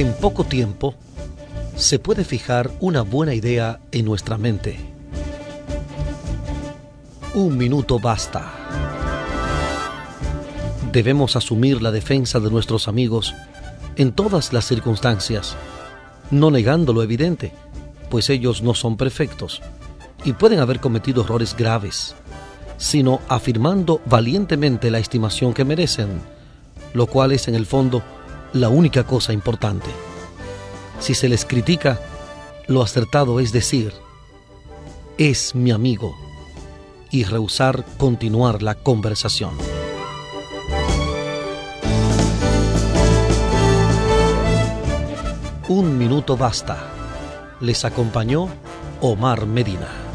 En poco tiempo se puede fijar una buena idea en nuestra mente. Un minuto basta. Debemos asumir la defensa de nuestros amigos en todas las circunstancias, no negando lo evidente, pues ellos no son perfectos y pueden haber cometido errores graves, sino afirmando valientemente la estimación que merecen, lo cual es en el fondo la única cosa importante. Si se les critica, lo acertado es decir, es mi amigo, y rehusar continuar la conversación. Un minuto basta. Les acompañó Omar Medina.